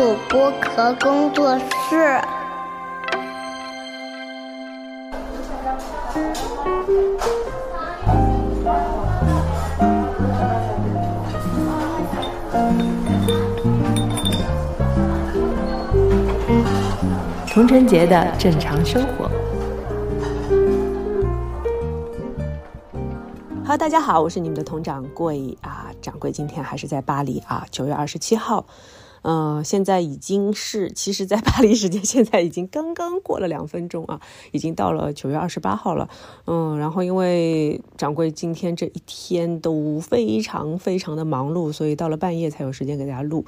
主播壳工作室。童晨节的正常生活。Hello，大家好，我是你们的佟掌柜啊，掌柜今天还是在巴黎啊，九月二十七号。嗯，现在已经是，其实，在巴黎时间 现在已经刚刚过了两分钟啊，已经到了九月二十八号了。嗯，然后因为掌柜今天这一天都非常非常的忙碌，所以到了半夜才有时间给大家录。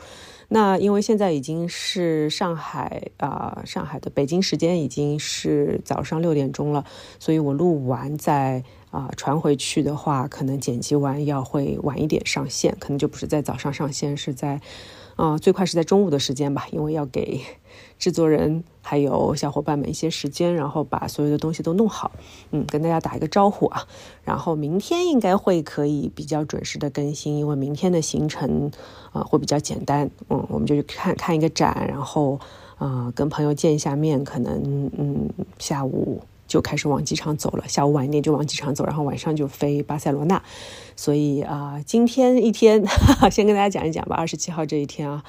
那因为现在已经是上海啊，上海的北京时间已经是早上六点钟了，所以我录完再啊传回去的话，可能剪辑完要会晚一点上线，可能就不是在早上上线，是在。啊，最快是在中午的时间吧，因为要给制作人还有小伙伴们一些时间，然后把所有的东西都弄好。嗯，跟大家打一个招呼啊。然后明天应该会可以比较准时的更新，因为明天的行程啊会比较简单。嗯，我们就去看看一个展，然后啊跟朋友见一下面，可能嗯下午。就开始往机场走了，下午晚一点就往机场走，然后晚上就飞巴塞罗那。所以啊，今天一天 先跟大家讲一讲吧。二十七号这一天啊，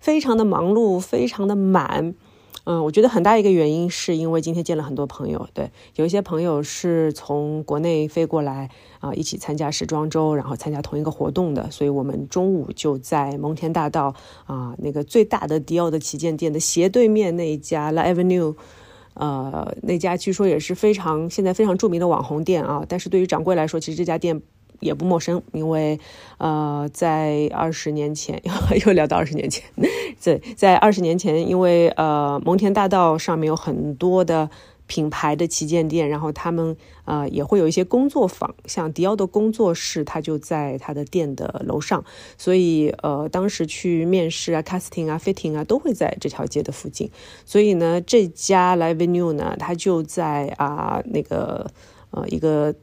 非常的忙碌，非常的满。嗯，我觉得很大一个原因是因为今天见了很多朋友，对，有一些朋友是从国内飞过来啊，一起参加时装周，然后参加同一个活动的。所以我们中午就在蒙田大道啊，那个最大的迪奥的旗舰店的斜对面那一家 La Avenue。呃，那家据说也是非常现在非常著名的网红店啊。但是对于掌柜来说，其实这家店也不陌生，因为呃，在二十年前 又聊到二十年前，对，在二十年前，因为呃，蒙田大道上面有很多的。品牌的旗舰店，然后他们呃也会有一些工作坊，像迪奥的工作室，它就在他的店的楼上，所以呃当时去面试啊、casting 啊、fitting 啊都会在这条街的附近，所以呢这家 Live New 呢，它就在啊那个呃一个。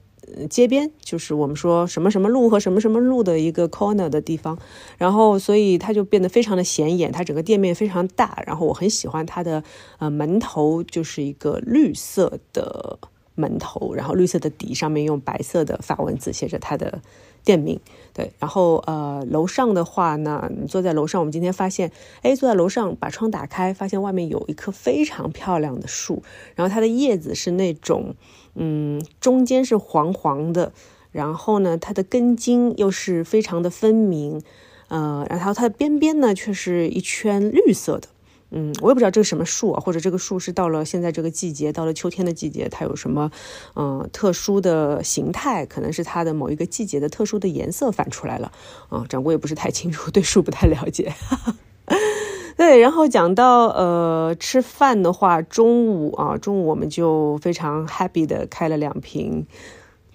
街边就是我们说什么什么路和什么什么路的一个 corner 的地方，然后所以它就变得非常的显眼，它整个店面非常大，然后我很喜欢它的呃门头就是一个绿色的门头，然后绿色的底上面用白色的法文字写着它的。店名然后呃，楼上的话呢，你坐在楼上，我们今天发现，哎，坐在楼上把窗打开，发现外面有一棵非常漂亮的树，然后它的叶子是那种，嗯，中间是黄黄的，然后呢，它的根茎又是非常的分明，呃，然后它的边边呢却是一圈绿色的。嗯，我也不知道这个什么树啊，或者这个树是到了现在这个季节，到了秋天的季节，它有什么嗯特殊的形态？可能是它的某一个季节的特殊的颜色反出来了。啊，掌柜也不是太清楚，对树不太了解。对，然后讲到呃吃饭的话，中午啊，中午我们就非常 happy 的开了两瓶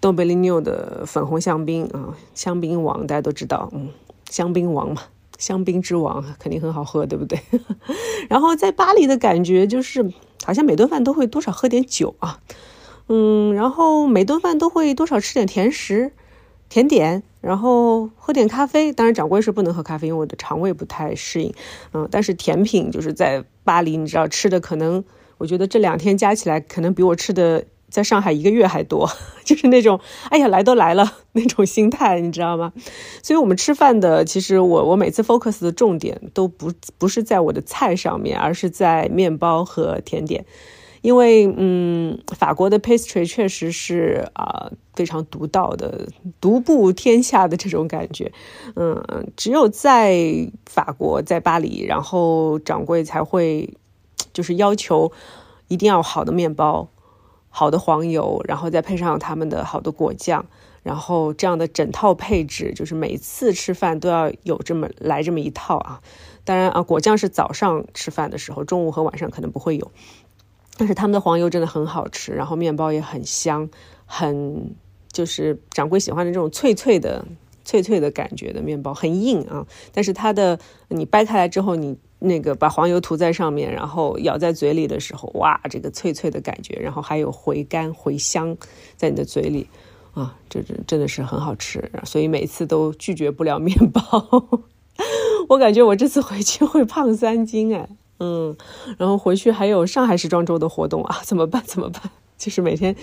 东贝利纽的粉红香槟啊，香槟王大家都知道，嗯，香槟王嘛。香槟之王肯定很好喝，对不对？然后在巴黎的感觉就是，好像每顿饭都会多少喝点酒啊，嗯，然后每顿饭都会多少吃点甜食、甜点，然后喝点咖啡。当然，掌柜是不能喝咖啡，因为我的肠胃不太适应。嗯，但是甜品就是在巴黎，你知道吃的可能，我觉得这两天加起来可能比我吃的。在上海一个月还多，就是那种哎呀来都来了那种心态，你知道吗？所以我们吃饭的，其实我我每次 focus 的重点都不不是在我的菜上面，而是在面包和甜点，因为嗯，法国的 pastry 确实是啊非常独到的，独步天下的这种感觉，嗯，只有在法国，在巴黎，然后掌柜才会就是要求一定要好的面包。好的黄油，然后再配上他们的好的果酱，然后这样的整套配置，就是每次吃饭都要有这么来这么一套啊。当然啊，果酱是早上吃饭的时候，中午和晚上可能不会有。但是他们的黄油真的很好吃，然后面包也很香，很就是掌柜喜欢的这种脆脆的、脆脆的感觉的面包，很硬啊。但是它的你掰开来之后，你。那个把黄油涂在上面，然后咬在嘴里的时候，哇，这个脆脆的感觉，然后还有回甘回香在你的嘴里，啊，这这真的是很好吃，所以每次都拒绝不了面包。我感觉我这次回去会胖三斤哎，嗯，然后回去还有上海时装周的活动啊，怎么办？怎么办？就是每天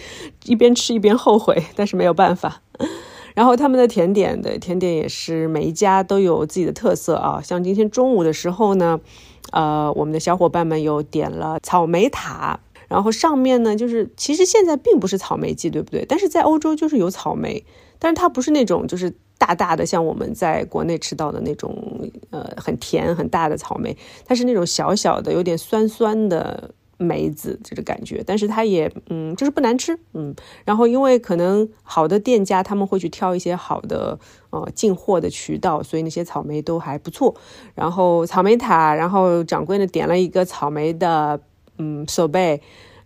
一边吃一边后悔，但是没有办法。然后他们的甜点的甜点也是每一家都有自己的特色啊，像今天中午的时候呢，呃，我们的小伙伴们有点了草莓塔，然后上面呢就是其实现在并不是草莓季，对不对？但是在欧洲就是有草莓，但是它不是那种就是大大的像我们在国内吃到的那种呃很甜很大的草莓，它是那种小小的有点酸酸的。梅子这个感觉，但是它也嗯，就是不难吃，嗯。然后因为可能好的店家他们会去挑一些好的呃进货的渠道，所以那些草莓都还不错。然后草莓塔，然后掌柜呢点了一个草莓的嗯手贝。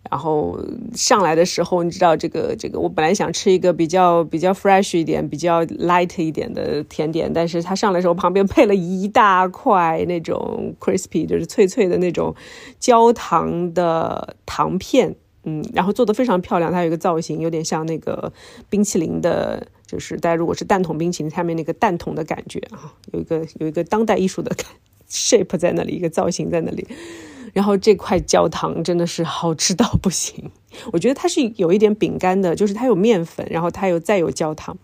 然后上来的时候，你知道这个这个，我本来想吃一个比较比较 fresh 一点、比较 light 一点的甜点，但是它上来的时候旁边配了一大块那种 crispy，就是脆脆的那种焦糖的糖片，嗯，然后做的非常漂亮，它有一个造型，有点像那个冰淇淋的，就是大家如果是蛋筒冰淇淋下面那个蛋筒的感觉啊，有一个有一个当代艺术的 shape 在那里，一个造型在那里。然后这块焦糖真的是好吃到不行，我觉得它是有一点饼干的，就是它有面粉，然后它有再有焦糖，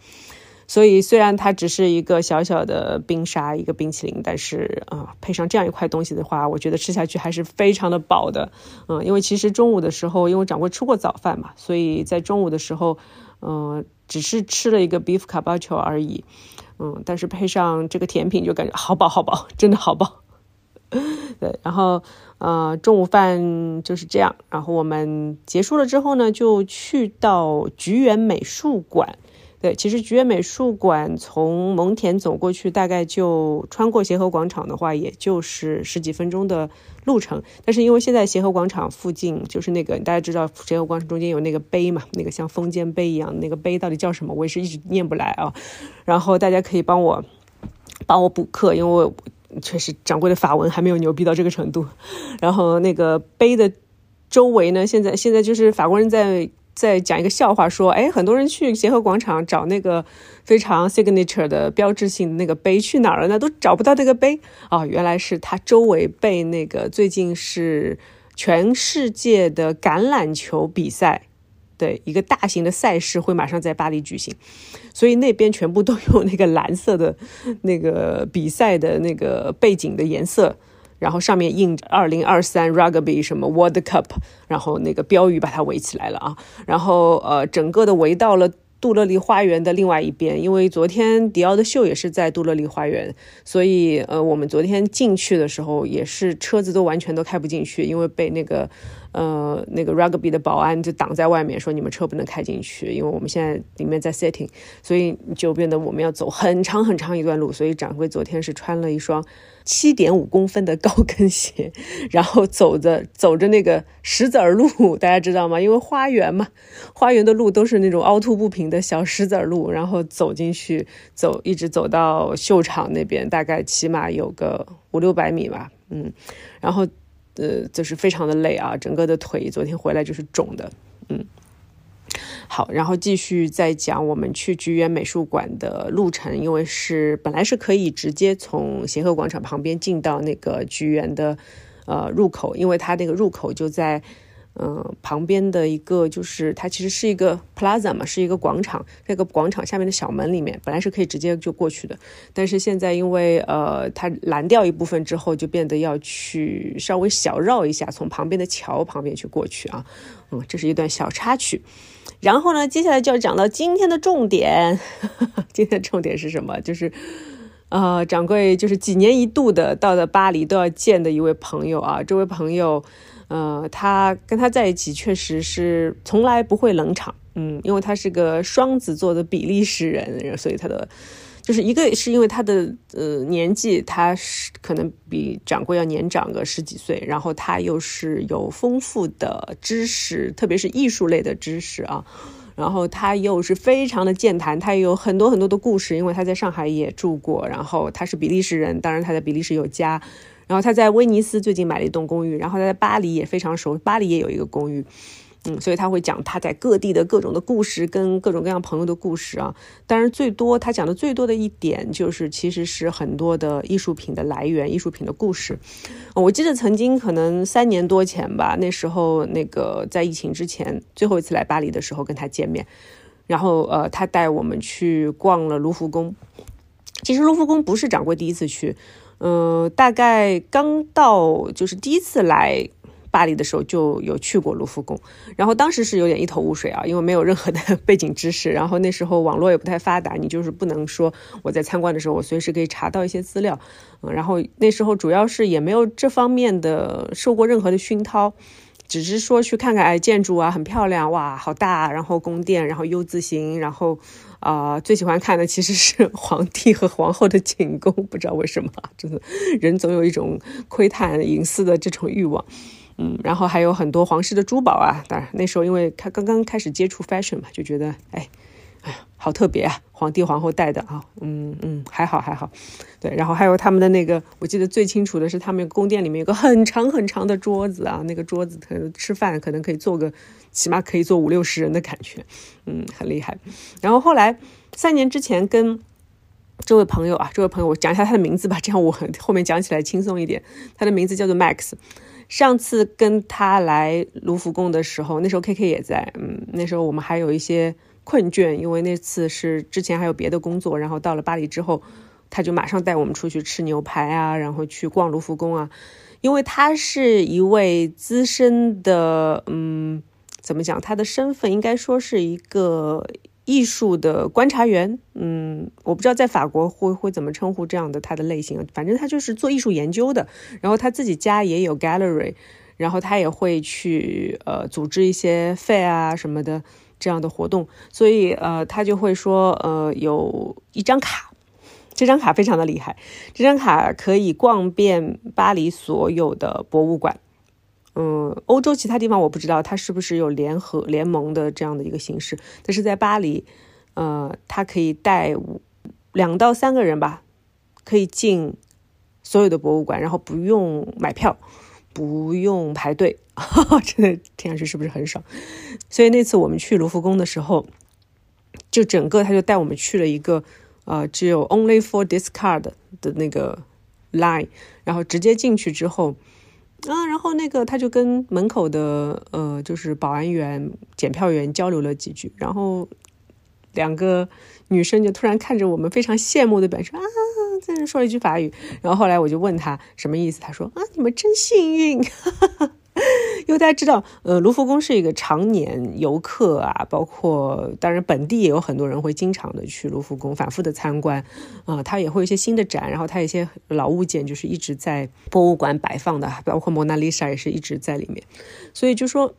所以虽然它只是一个小小的冰沙，一个冰淇淋，但是啊，配上这样一块东西的话，我觉得吃下去还是非常的饱的。嗯，因为其实中午的时候，因为掌柜吃过早饭嘛，所以在中午的时候，嗯，只是吃了一个 beef carpaccio 而已。嗯，但是配上这个甜品，就感觉好饱好饱，真的好饱。对，然后。呃，中午饭就是这样。然后我们结束了之后呢，就去到菊园美术馆。对，其实菊园美术馆从蒙田走过去，大概就穿过协和广场的话，也就是十几分钟的路程。但是因为现在协和广场附近就是那个大家知道，协和广场中间有那个碑嘛，那个像封建碑一样，那个碑到底叫什么，我也是一直念不来啊。然后大家可以帮我帮我补课，因为我。确实，掌柜的法文还没有牛逼到这个程度。然后那个碑的周围呢，现在现在就是法国人在在讲一个笑话，说，哎，很多人去协和广场找那个非常 signature 的标志性的那个碑，去哪儿了呢？都找不到这个碑哦，原来是它周围被那个最近是全世界的橄榄球比赛。对，一个大型的赛事会马上在巴黎举行，所以那边全部都有那个蓝色的那个比赛的那个背景的颜色，然后上面印着二零二三 Rugby 什么 World Cup，然后那个标语把它围起来了啊，然后呃，整个的围到了。杜乐丽花园的另外一边，因为昨天迪奥的秀也是在杜乐丽花园，所以呃，我们昨天进去的时候也是车子都完全都开不进去，因为被那个呃那个 rugby 的保安就挡在外面，说你们车不能开进去，因为我们现在里面在 setting，所以就变得我们要走很长很长一段路，所以掌柜昨天是穿了一双。七点五公分的高跟鞋，然后走着走着那个石子儿路，大家知道吗？因为花园嘛，花园的路都是那种凹凸不平的小石子儿路，然后走进去，走一直走到秀场那边，大概起码有个五六百米吧，嗯，然后呃就是非常的累啊，整个的腿昨天回来就是肿的，嗯。好，然后继续再讲我们去菊园美术馆的路程，因为是本来是可以直接从协和广场旁边进到那个菊园的呃入口，因为它那个入口就在嗯旁边的一个，就是它其实是一个 plaza 嘛，是一个广场，这个广场下面的小门里面本来是可以直接就过去的，但是现在因为呃它拦掉一部分之后，就变得要去稍微小绕一下，从旁边的桥旁边去过去啊，嗯，这是一段小插曲。然后呢，接下来就要讲到今天的重点。今天的重点是什么？就是，呃，掌柜就是几年一度的到了巴黎都要见的一位朋友啊。这位朋友，呃，他跟他在一起确实是从来不会冷场，嗯，因为他是个双子座的比利时人，所以他的。就是一个是因为他的呃年纪，他是可能比掌柜要年长个十几岁，然后他又是有丰富的知识，特别是艺术类的知识啊，然后他又是非常的健谈，他也有很多很多的故事，因为他在上海也住过，然后他是比利时人，当然他在比利时有家，然后他在威尼斯最近买了一栋公寓，然后他在巴黎也非常熟，巴黎也有一个公寓。嗯，所以他会讲他在各地的各种的故事，跟各种各样朋友的故事啊。当然，最多他讲的最多的一点就是，其实是很多的艺术品的来源，艺术品的故事。我记得曾经可能三年多前吧，那时候那个在疫情之前最后一次来巴黎的时候跟他见面，然后呃，他带我们去逛了卢浮宫。其实卢浮宫不是掌柜第一次去，嗯，大概刚到就是第一次来。巴黎的时候就有去过卢浮宫，然后当时是有点一头雾水啊，因为没有任何的 背景知识，然后那时候网络也不太发达，你就是不能说我在参观的时候我随时可以查到一些资料，嗯，然后那时候主要是也没有这方面的受过任何的熏陶，只是说去看看哎建筑啊很漂亮哇好大，然后宫殿，然后 U 字形，然后啊最喜欢看的其实是 皇帝和皇后的寝宫，不知道为什么，真的人总有一种窥探隐私的这种欲望。嗯，然后还有很多皇室的珠宝啊，当然那时候因为他刚刚开始接触 fashion 嘛，就觉得哎，好特别啊，皇帝皇后戴的啊，嗯嗯，还好还好，对，然后还有他们的那个，我记得最清楚的是他们宫殿里面有个很长很长的桌子啊，那个桌子可能吃饭可能可以坐个，起码可以坐五六十人的感觉，嗯，很厉害。然后后来三年之前跟这位朋友啊，这位朋友我讲一下他的名字吧，这样我后面讲起来轻松一点。他的名字叫做 Max。上次跟他来卢浮宫的时候，那时候 K K 也在，嗯，那时候我们还有一些困倦，因为那次是之前还有别的工作，然后到了巴黎之后，他就马上带我们出去吃牛排啊，然后去逛卢浮宫啊，因为他是一位资深的，嗯，怎么讲，他的身份应该说是一个。艺术的观察员，嗯，我不知道在法国会会怎么称呼这样的他的类型，反正他就是做艺术研究的。然后他自己家也有 gallery，然后他也会去呃组织一些 fair 啊什么的这样的活动。所以呃他就会说呃有一张卡，这张卡非常的厉害，这张卡可以逛遍巴黎所有的博物馆。嗯，欧洲其他地方我不知道，它是不是有联合联盟的这样的一个形式。但是在巴黎，呃，它可以带两到三个人吧，可以进所有的博物馆，然后不用买票，不用排队，真的听上去是不是很爽？所以那次我们去卢浮宫的时候，就整个他就带我们去了一个呃只有 only for this card 的那个 line，然后直接进去之后。啊，然后那个他就跟门口的呃，就是保安员、检票员交流了几句，然后两个女生就突然看着我们，非常羡慕的表示啊，在那说了一句法语。然后后来我就问他什么意思，他说啊，你们真幸运。哈 哈因为大家知道，呃，卢浮宫是一个常年游客啊，包括当然本地也有很多人会经常的去卢浮宫，反复的参观，啊，它也会有一些新的展，然后它有一些老物件就是一直在博物馆摆放的，包括蒙娜丽莎也是一直在里面，所以就说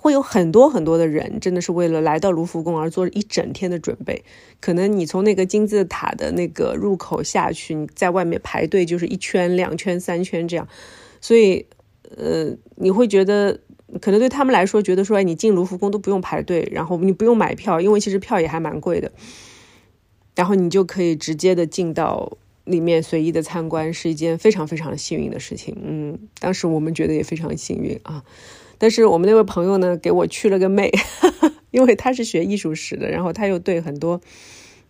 会有很多很多的人，真的是为了来到卢浮宫而做一整天的准备，可能你从那个金字塔的那个入口下去，你在外面排队就是一圈、两圈、三圈这样，所以。呃，你会觉得可能对他们来说，觉得说，哎，你进卢浮宫都不用排队，然后你不用买票，因为其实票也还蛮贵的，然后你就可以直接的进到里面随意的参观，是一件非常非常幸运的事情。嗯，当时我们觉得也非常幸运啊。但是我们那位朋友呢，给我去了个妹，因为他是学艺术史的，然后他又对很多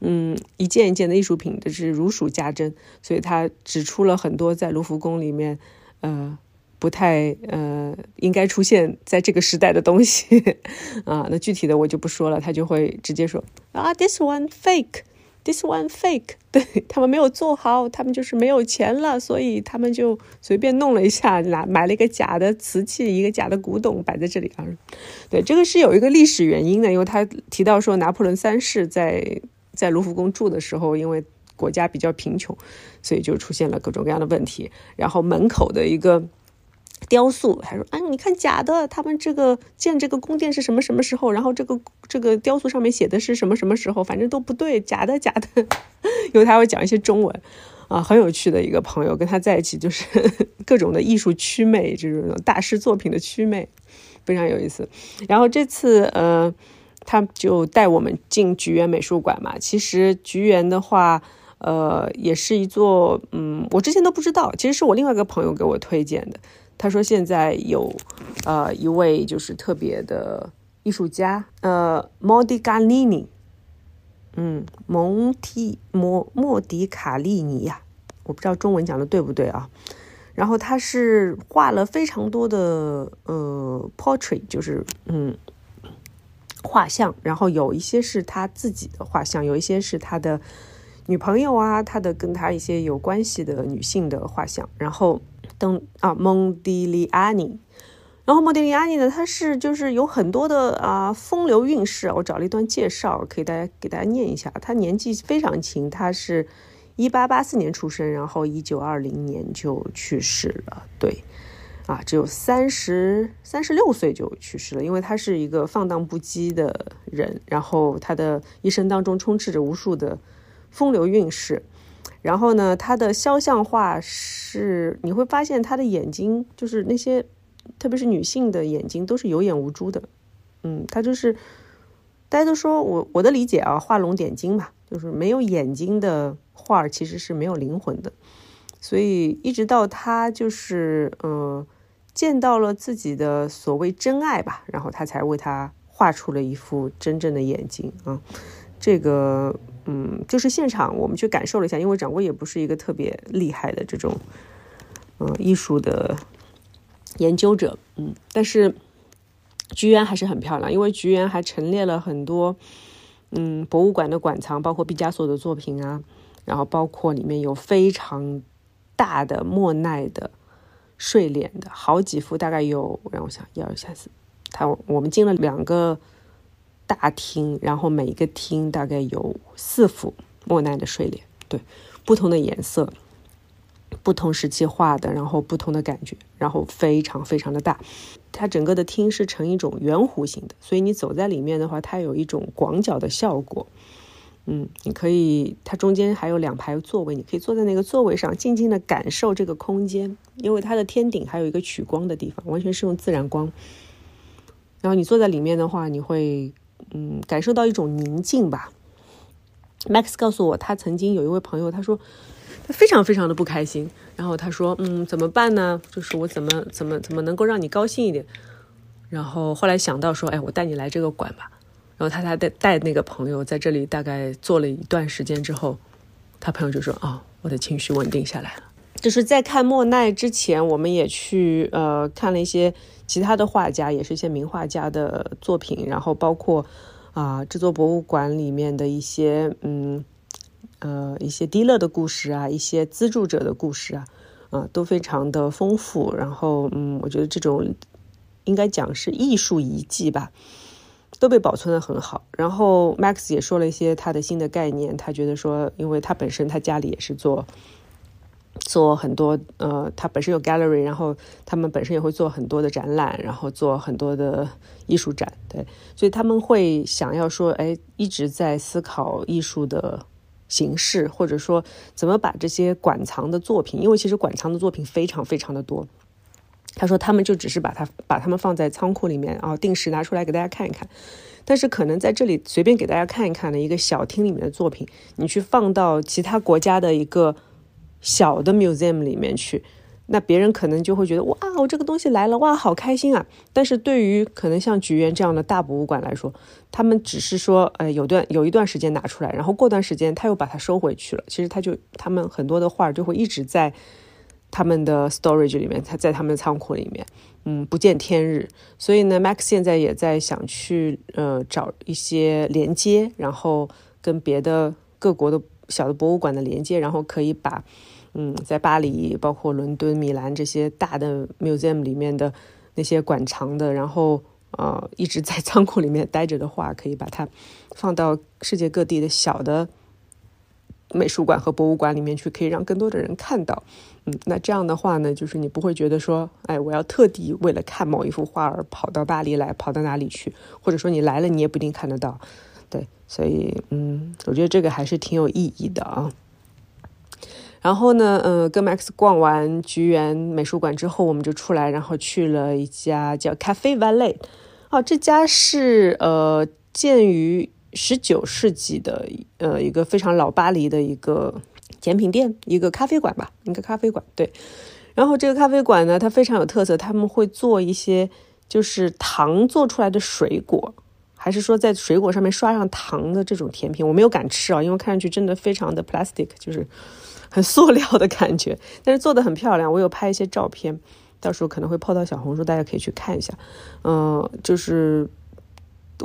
嗯一件一件的艺术品的是如数家珍，所以他指出了很多在卢浮宫里面，呃。不太呃，应该出现在这个时代的东西 啊，那具体的我就不说了，他就会直接说啊，this one fake，this one fake，对他们没有做好，他们就是没有钱了，所以他们就随便弄了一下，拿买了一个假的瓷器，一个假的古董摆在这里啊。对，这个是有一个历史原因的，因为他提到说拿破仑三世在在卢浮宫住的时候，因为国家比较贫穷，所以就出现了各种各样的问题，然后门口的一个。雕塑，他说：“啊，你看假的，他们这个建这个宫殿是什么什么时候？然后这个这个雕塑上面写的是什么什么时候？反正都不对，假的假的。因为他会讲一些中文，啊，很有趣的一个朋友，跟他在一起就是 各种的艺术祛魅，就是大师作品的祛魅，非常有意思。然后这次，呃，他就带我们进菊园美术馆嘛。其实菊园的话，呃，也是一座，嗯，我之前都不知道，其实是我另外一个朋友给我推荐的。”他说：“现在有，呃，一位就是特别的艺术家，呃，莫迪卡利尼，嗯，蒙蒂莫莫迪卡利尼呀，我不知道中文讲的对不对啊。然后他是画了非常多的呃 portrait，就是嗯画像，然后有一些是他自己的画像，有一些是他的女朋友啊，他的跟他一些有关系的女性的画像。然后等啊，蒙迪利安尼，然后蒙迪利安尼呢，他是就是有很多的啊风流韵事，我找了一段介绍，可以大家给大家念一下。他年纪非常轻，他是。一八八四年出生，然后一九二零年就去世了。对，啊，只有三十三十六岁就去世了。因为他是一个放荡不羁的人，然后他的一生当中充斥着无数的风流韵事。然后呢，他的肖像画是你会发现他的眼睛，就是那些特别是女性的眼睛都是有眼无珠的。嗯，他就是大家都说我我的理解啊，画龙点睛嘛，就是没有眼睛的。画其实是没有灵魂的，所以一直到他就是呃见到了自己的所谓真爱吧，然后他才为他画出了一副真正的眼睛啊。这个嗯，就是现场我们去感受了一下，因为掌柜也不是一个特别厉害的这种嗯艺术的研究者，嗯，但是菊园还是很漂亮，因为菊园还陈列了很多嗯博物馆的馆藏，包括毕加索的作品啊。然后包括里面有非常大的莫奈的睡莲的好几幅，大概有让我想一二三四，他我们进了两个大厅，然后每一个厅大概有四幅莫奈的睡莲，对，不同的颜色，不同时期画的，然后不同的感觉，然后非常非常的大，它整个的厅是呈一种圆弧形的，所以你走在里面的话，它有一种广角的效果。嗯，你可以，它中间还有两排座位，你可以坐在那个座位上，静静的感受这个空间。因为它的天顶还有一个取光的地方，完全是用自然光。然后你坐在里面的话，你会嗯感受到一种宁静吧。Max 告诉我，他曾经有一位朋友，他说他非常非常的不开心，然后他说嗯怎么办呢？就是我怎么怎么怎么能够让你高兴一点？然后后来想到说，哎，我带你来这个馆吧。然后他他带带那个朋友在这里大概坐了一段时间之后，他朋友就说：“哦，我的情绪稳定下来了。”就是在看莫奈之前，我们也去呃看了一些其他的画家，也是一些名画家的作品，然后包括啊制作博物馆里面的一些嗯呃一些低乐的故事啊，一些资助者的故事啊，啊都非常的丰富。然后嗯，我觉得这种应该讲是艺术遗迹吧。都被保存的很好，然后 Max 也说了一些他的新的概念，他觉得说，因为他本身他家里也是做做很多，呃，他本身有 gallery，然后他们本身也会做很多的展览，然后做很多的艺术展，对，所以他们会想要说，哎，一直在思考艺术的形式，或者说怎么把这些馆藏的作品，因为其实馆藏的作品非常非常的多。他说：“他们就只是把它把它们放在仓库里面，啊定时拿出来给大家看一看。但是可能在这里随便给大家看一看的一个小厅里面的作品，你去放到其他国家的一个小的 museum 里面去，那别人可能就会觉得哇，我这个东西来了，哇，好开心啊！但是对于可能像菊园这样的大博物馆来说，他们只是说，呃，有段有一段时间拿出来，然后过段时间他又把它收回去了。其实他就他们很多的画就会一直在。”他们的 storage 里面，他在他们的仓库里面，嗯，不见天日。所以呢，Max 现在也在想去呃找一些连接，然后跟别的各国的小的博物馆的连接，然后可以把嗯在巴黎、包括伦敦、米兰这些大的 museum 里面的那些馆藏的，然后呃一直在仓库里面待着的话，可以把它放到世界各地的小的。美术馆和博物馆里面去，可以让更多的人看到。嗯，那这样的话呢，就是你不会觉得说，哎，我要特地为了看某一幅画而跑到巴黎来，跑到哪里去？或者说你来了，你也不一定看得到。对，所以，嗯，我觉得这个还是挺有意义的啊。然后呢，呃，跟 Max 逛完菊园美术馆之后，我们就出来，然后去了一家叫 Cafe Valet。哦，这家是呃，建于。十九世纪的呃一个非常老巴黎的一个甜品店，一个咖啡馆吧，一个咖啡馆。对，然后这个咖啡馆呢，它非常有特色，他们会做一些就是糖做出来的水果，还是说在水果上面刷上糖的这种甜品，我没有敢吃啊，因为看上去真的非常的 plastic，就是很塑料的感觉。但是做的很漂亮，我有拍一些照片，到时候可能会 po 到小红书，大家可以去看一下。嗯，就是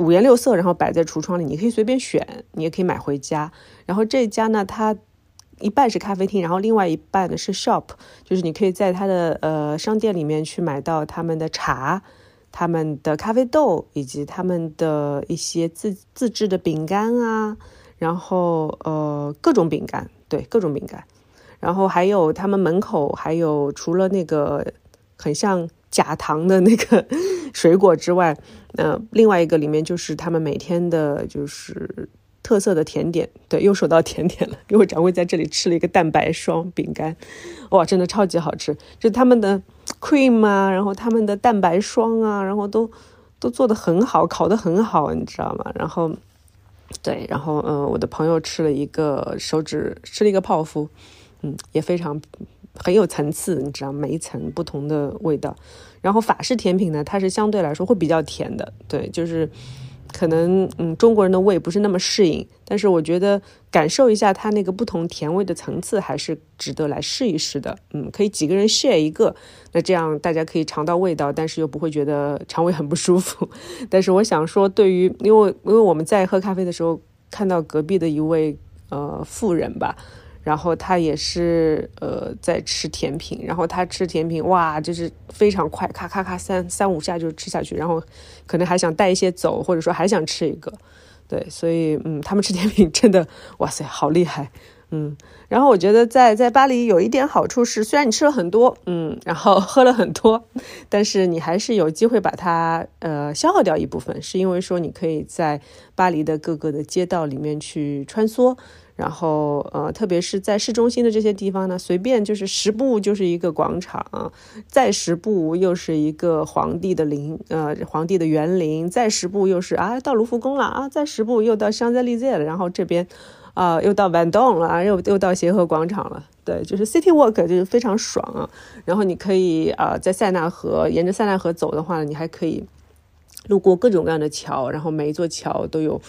五颜六色，然后摆在橱窗里，你可以随便选，你也可以买回家。然后这家呢，它。一半是咖啡厅，然后另外一半呢是 shop，就是你可以在它的呃商店里面去买到他们的茶、他们的咖啡豆以及他们的一些自自制的饼干啊，然后呃各种饼干，对各种饼干，然后还有他们门口还有除了那个很像假糖的那个 水果之外，呃另外一个里面就是他们每天的就是。特色的甜点，对，又说到甜点了。因为掌柜在这里吃了一个蛋白霜饼干，哇，真的超级好吃。就他们的 cream 啊，然后他们的蛋白霜啊，然后都都做的很好，烤的很好，你知道吗？然后，对，然后嗯，我的朋友吃了一个手指，吃了一个泡芙，嗯，也非常很有层次，你知道，每一层不同的味道。然后法式甜品呢，它是相对来说会比较甜的，对，就是。可能嗯，中国人的胃不是那么适应，但是我觉得感受一下它那个不同甜味的层次，还是值得来试一试的。嗯，可以几个人 share 一个，那这样大家可以尝到味道，但是又不会觉得肠胃很不舒服。但是我想说，对于因为因为我们在喝咖啡的时候，看到隔壁的一位呃富人吧。然后他也是呃在吃甜品，然后他吃甜品哇，就是非常快，咔咔咔三三五下就吃下去，然后可能还想带一些走，或者说还想吃一个，对，所以嗯，他们吃甜品真的哇塞，好厉害，嗯，然后我觉得在在巴黎有一点好处是，虽然你吃了很多，嗯，然后 喝了很多，但是你还是有机会把它呃消耗掉一部分，是因为说你可以在巴黎的各个的街道里面去穿梭。然后，呃，特别是在市中心的这些地方呢，随便就是十步就是一个广场，再十步又是一个皇帝的陵，呃，皇帝的园林，再十步又是啊，到卢浮宫了啊，再十步又到香榭丽舍了，然后这边，啊，又到万洞了，又又到协和广场了，对，就是 City Walk 就是非常爽啊。然后你可以啊，在塞纳河沿着塞纳河走的话，你还可以路过各种各样的桥，然后每一座桥都有。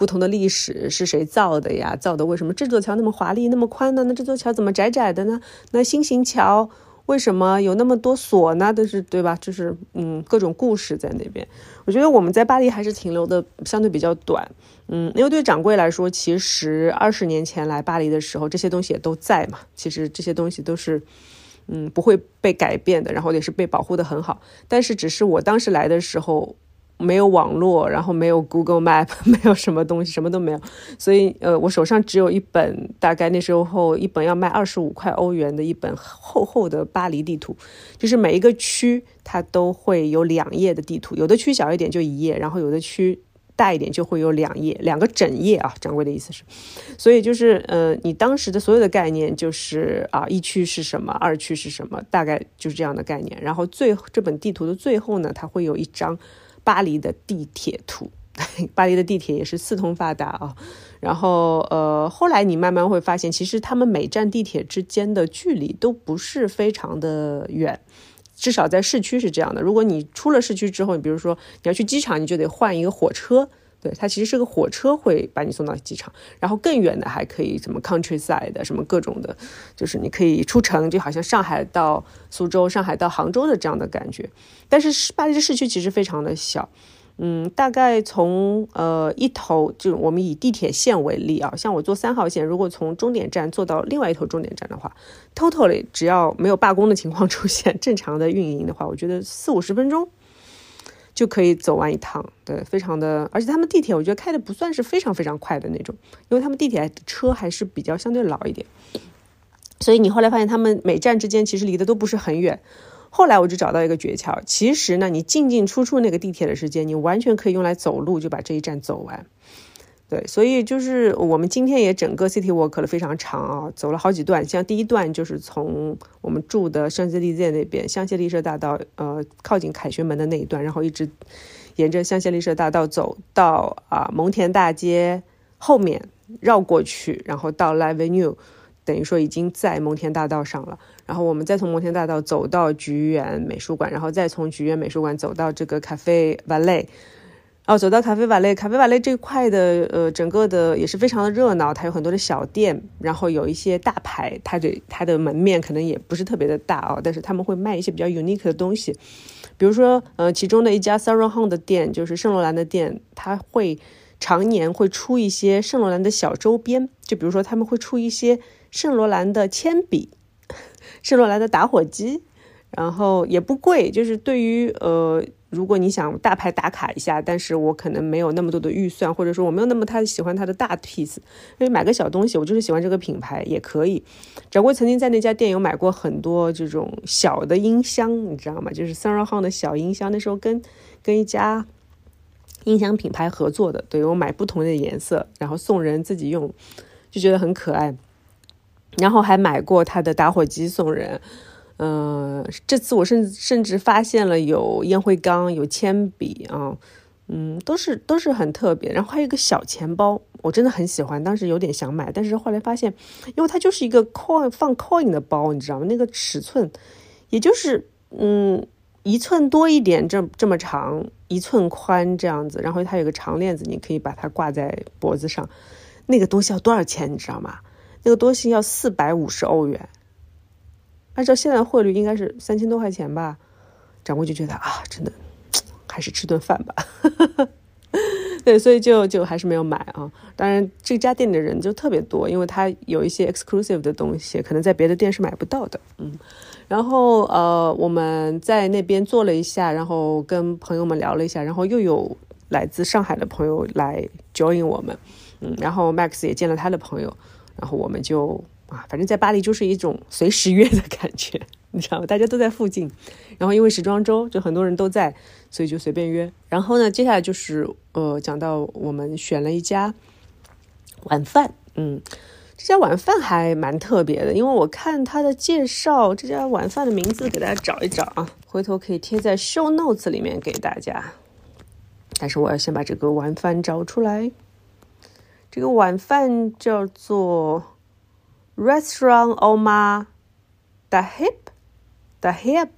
不同的历史是谁造的呀？造的为什么这座桥那么华丽、那么宽呢？那这座桥怎么窄窄的呢？那新型桥为什么有那么多锁呢？都是对吧？就是嗯，各种故事在那边。我觉得我们在巴黎还是停留的相对比较短，嗯，因为对掌柜来说，其实二十年前来巴黎的时候，这些东西也都在嘛。其实这些东西都是嗯不会被改变的，然后也是被保护的很好。但是只是我当时来的时候。没有网络，然后没有 Google Map，没有什么东西，什么都没有，所以呃，我手上只有一本，大概那时候一本要卖二十五块欧元的一本厚厚的巴黎地图，就是每一个区它都会有两页的地图，有的区小一点就一页，然后有的区大一点就会有两页，两个整页啊。掌柜的意思是，所以就是呃，你当时的所有的概念就是啊，一区是什么，二区是什么，大概就是这样的概念。然后最这本地图的最后呢，它会有一张。巴黎的地铁图，巴黎的地铁也是四通发达啊。然后，呃，后来你慢慢会发现，其实他们每站地铁之间的距离都不是非常的远，至少在市区是这样的。如果你出了市区之后，你比如说你要去机场，你就得换一个火车。对，它其实是个火车会把你送到机场，然后更远的还可以什么 countryside 的什么各种的，就是你可以出城，就好像上海到苏州、上海到杭州的这样的感觉。但是巴黎的市区其实非常的小，嗯，大概从呃一头就我们以地铁线为例啊，像我坐三号线，如果从终点站坐到另外一头终点站的话，totally 只要没有罢工的情况出现，正常的运营的话，我觉得四五十分钟。就可以走完一趟，对，非常的，而且他们地铁我觉得开的不算是非常非常快的那种，因为他们地铁车还是比较相对老一点，所以你后来发现他们每站之间其实离的都不是很远。后来我就找到一个诀窍，其实呢，你进进出出那个地铁的时间，你完全可以用来走路就把这一站走完。对，所以就是我们今天也整个 City Walk 了非常长啊，走了好几段。像第一段就是从我们住的香榭丽舍那边，香榭丽舍大道，呃，靠近凯旋门的那一段，然后一直沿着香榭丽舍大道走到啊蒙田大街后面绕过去，然后到 l a v e n u e 等于说已经在蒙田大道上了。然后我们再从蒙田大道走到菊园美术馆，然后再从菊园美术馆走到这个咖啡哦，走到咖啡瓦雷，咖啡瓦雷这块的，呃，整个的也是非常的热闹，它有很多的小店，然后有一些大牌，它的它的门面可能也不是特别的大哦，但是他们会卖一些比较 unique 的东西，比如说，呃，其中的一家 Sarah Home 的店，就是圣罗兰的店，它会常年会出一些圣罗兰的小周边，就比如说他们会出一些圣罗兰的铅笔，圣罗兰的打火机，然后也不贵，就是对于呃。如果你想大牌打卡一下，但是我可能没有那么多的预算，或者说我没有那么太喜欢它的大 piece，因为买个小东西，我就是喜欢这个品牌也可以。掌柜曾经在那家店有买过很多这种小的音箱，你知道吗？就是 Sarah o n 的小音箱，那时候跟跟一家音响品牌合作的，对我买不同的颜色，然后送人自己用，就觉得很可爱。然后还买过他的打火机送人。嗯，这次我甚甚至发现了有烟灰缸、有铅笔啊，嗯，都是都是很特别。然后还有一个小钱包，我真的很喜欢，当时有点想买，但是后来发现，因为它就是一个 coin 放 coin 的包，你知道吗？那个尺寸，也就是嗯一寸多一点，这这么长，一寸宽这样子。然后它有个长链子，你可以把它挂在脖子上。那个东西要多少钱？你知道吗？那个东西要四百五十欧元。按照现在汇率，应该是三千多块钱吧。掌柜就觉得啊，真的还是吃顿饭吧。对，所以就就还是没有买啊。当然，这家店的人就特别多，因为他有一些 exclusive 的东西，可能在别的店是买不到的。嗯，然后呃，我们在那边坐了一下，然后跟朋友们聊了一下，然后又有来自上海的朋友来 join 我们。嗯，然后 Max 也见了他的朋友，然后我们就。啊，反正在巴黎就是一种随时约的感觉，你知道吗？大家都在附近，然后因为时装周，就很多人都在，所以就随便约。然后呢，接下来就是呃，讲到我们选了一家晚饭，嗯，这家晚饭还蛮特别的，因为我看他的介绍，这家晚饭的名字给大家找一找啊，回头可以贴在 show notes 里面给大家。但是我要先把这个晚饭找出来，这个晚饭叫做。Restaurant Oma the Hip the Hip，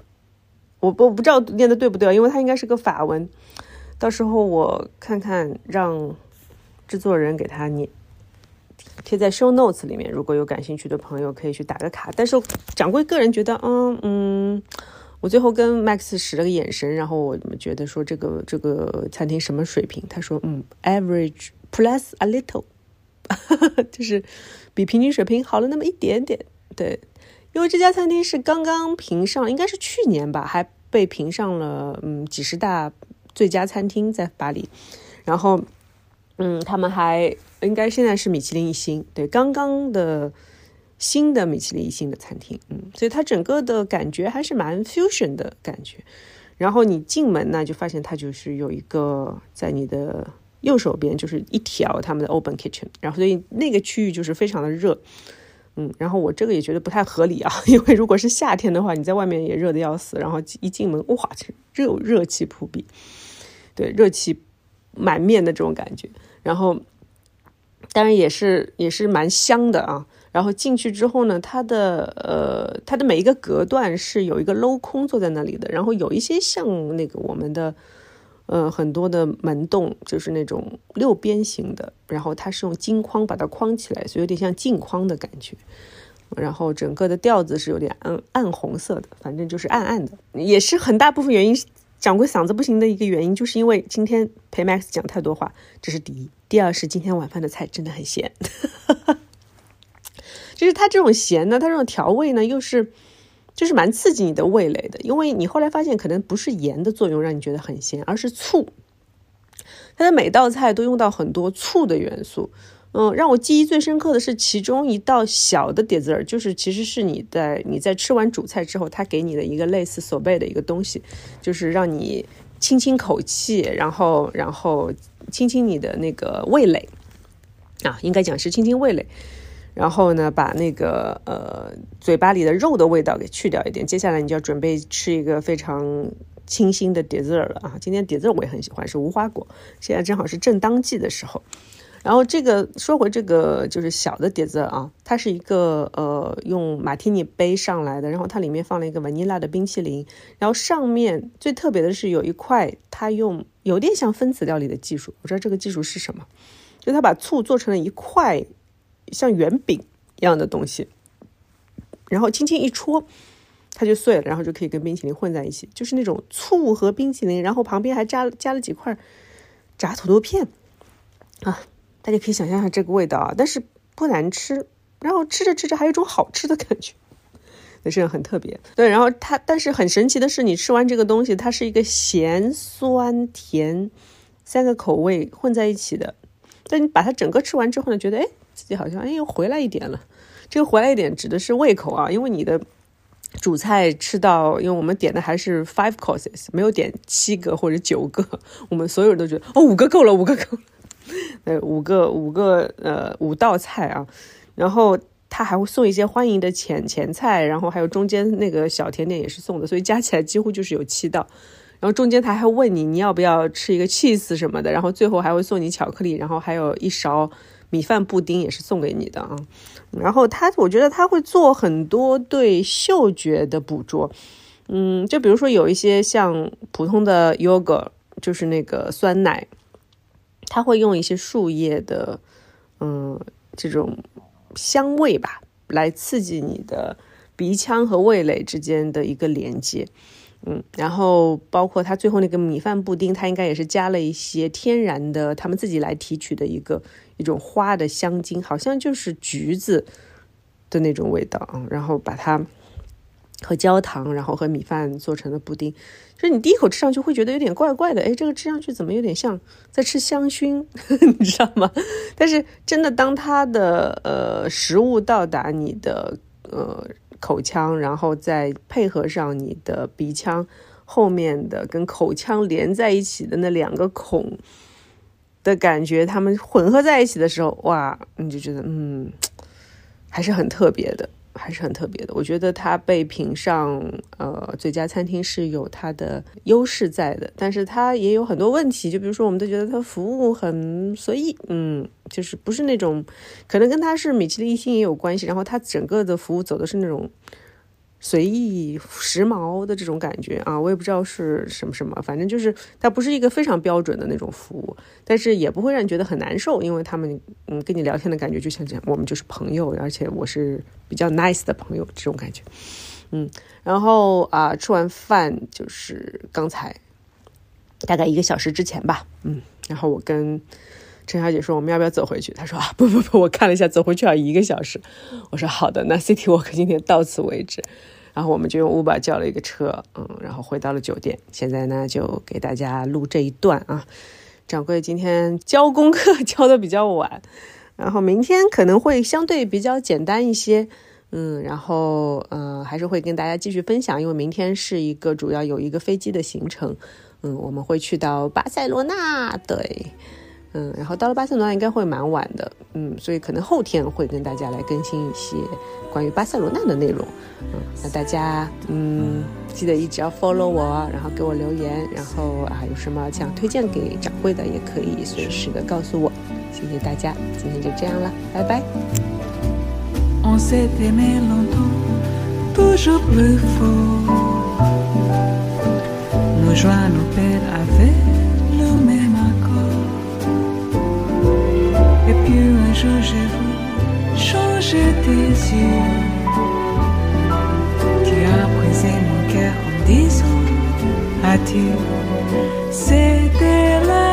我我不知道念的对不对，因为它应该是个法文。到时候我看看，让制作人给他念，贴在 show notes 里面。如果有感兴趣的朋友，可以去打个卡。但是掌柜个人觉得，嗯嗯，我最后跟 Max 使了个眼神，然后我觉得说这个这个餐厅什么水平？他说，嗯，average plus a little。就是比平均水平好了那么一点点，对，因为这家餐厅是刚刚评上，应该是去年吧，还被评上了嗯几十大最佳餐厅在巴黎，然后嗯他们还应该现在是米其林一星，对，刚刚的新的米其林一星的餐厅，嗯，所以它整个的感觉还是蛮 fusion 的感觉，然后你进门呢就发现它就是有一个在你的。右手边就是一条他们的 open kitchen，然后所以那个区域就是非常的热，嗯，然后我这个也觉得不太合理啊，因为如果是夏天的话，你在外面也热的要死，然后一进门哇，热热气扑鼻，对，热气满面的这种感觉，然后当然也是也是蛮香的啊，然后进去之后呢，它的呃它的每一个隔断是有一个镂空坐在那里的，然后有一些像那个我们的。呃，很多的门洞就是那种六边形的，然后它是用金框把它框起来，所以有点像镜框的感觉。然后整个的调子是有点暗暗红色的，反正就是暗暗的，也是很大部分原因。掌柜嗓子不行的一个原因，就是因为今天陪 Max 讲太多话，这是第一。第二是今天晚饭的菜真的很咸，就是它这种咸呢，它这种调味呢，又是。就是蛮刺激你的味蕾的，因为你后来发现可能不是盐的作用让你觉得很咸，而是醋。它的每道菜都用到很多醋的元素。嗯，让我记忆最深刻的是其中一道小的碟子儿，就是其实是你在你在吃完主菜之后，他给你的一个类似手背的一个东西，就是让你清清口气，然后然后清清你的那个味蕾啊，应该讲是清清味蕾。然后呢，把那个呃嘴巴里的肉的味道给去掉一点。接下来你就要准备吃一个非常清新的 dessert 了啊！今天 dessert 我也很喜欢，是无花果。现在正好是正当季的时候。然后这个说回这个就是小的碟子啊，它是一个呃用马提尼杯上来的，然后它里面放了一个维尼拉的冰淇淋，然后上面最特别的是有一块，它用有点像分子料理的技术，我知道这个技术是什么，就它把醋做成了一块像圆饼一样的东西，然后轻轻一戳，它就碎了，然后就可以跟冰淇淋混在一起，就是那种醋和冰淇淋，然后旁边还加了加了几块炸土豆片啊。大家可以想象一下这个味道啊，但是不难吃，然后吃着吃着还有一种好吃的感觉，那是很特别。对，然后它，但是很神奇的是，你吃完这个东西，它是一个咸、酸、甜三个口味混在一起的。但你把它整个吃完之后呢，觉得哎，自己好像哎又回来一点了。这个回来一点指的是胃口啊，因为你的主菜吃到，因为我们点的还是 five courses，没有点七个或者九个，我们所有人都觉得哦，五个够了，五个够了。呃，五个五个呃五道菜啊，然后他还会送一些欢迎的前前菜，然后还有中间那个小甜点也是送的，所以加起来几乎就是有七道。然后中间他还问你你要不要吃一个 cheese 什么的，然后最后还会送你巧克力，然后还有一勺米饭布丁也是送给你的啊。然后他我觉得他会做很多对嗅觉的捕捉，嗯，就比如说有一些像普通的 yogurt，就是那个酸奶。他会用一些树叶的，嗯，这种香味吧，来刺激你的鼻腔和味蕾之间的一个连接，嗯，然后包括他最后那个米饭布丁，他应该也是加了一些天然的，他们自己来提取的一个一种花的香精，好像就是橘子的那种味道啊，然后把它。和焦糖，然后和米饭做成的布丁，就是你第一口吃上去会觉得有点怪怪的，哎，这个吃上去怎么有点像在吃香薰，你知道吗？但是真的，当它的呃食物到达你的呃口腔，然后再配合上你的鼻腔后面的跟口腔连在一起的那两个孔的感觉，它们混合在一起的时候，哇，你就觉得嗯，还是很特别的。还是很特别的，我觉得它被评上呃最佳餐厅是有它的优势在的，但是它也有很多问题，就比如说我们都觉得它服务很随意，嗯，就是不是那种，可能跟它是米其林一星也有关系，然后它整个的服务走的是那种。随意时髦的这种感觉啊，我也不知道是什么什么，反正就是它不是一个非常标准的那种服务，但是也不会让你觉得很难受，因为他们嗯跟你聊天的感觉就像这样，我们就是朋友，而且我是比较 nice 的朋友这种感觉，嗯，然后啊吃完饭就是刚才大概一个小时之前吧，嗯，然后我跟陈小姐说我们要不要走回去，她说啊不不不，我看了一下走回去要一个小时，我说好的，那 City Walk 今天到此为止。然后我们就用 Uber 叫了一个车，嗯，然后回到了酒店。现在呢，就给大家录这一段啊。掌柜今天教功课 教的比较晚，然后明天可能会相对比较简单一些，嗯，然后呃还是会跟大家继续分享，因为明天是一个主要有一个飞机的行程，嗯，我们会去到巴塞罗那，对。嗯，然后到了巴塞罗那应该会蛮晚的，嗯，所以可能后天会跟大家来更新一些关于巴塞罗那的内容，嗯，那大家嗯记得一直要 follow 我，然后给我留言，然后啊有什么想推荐给掌柜的也可以随时的告诉我，谢谢大家，今天就这样了，拜拜。Un jour j'ai voulu changer tes yeux. Tu as brisé mon cœur en disant adieu. C'était la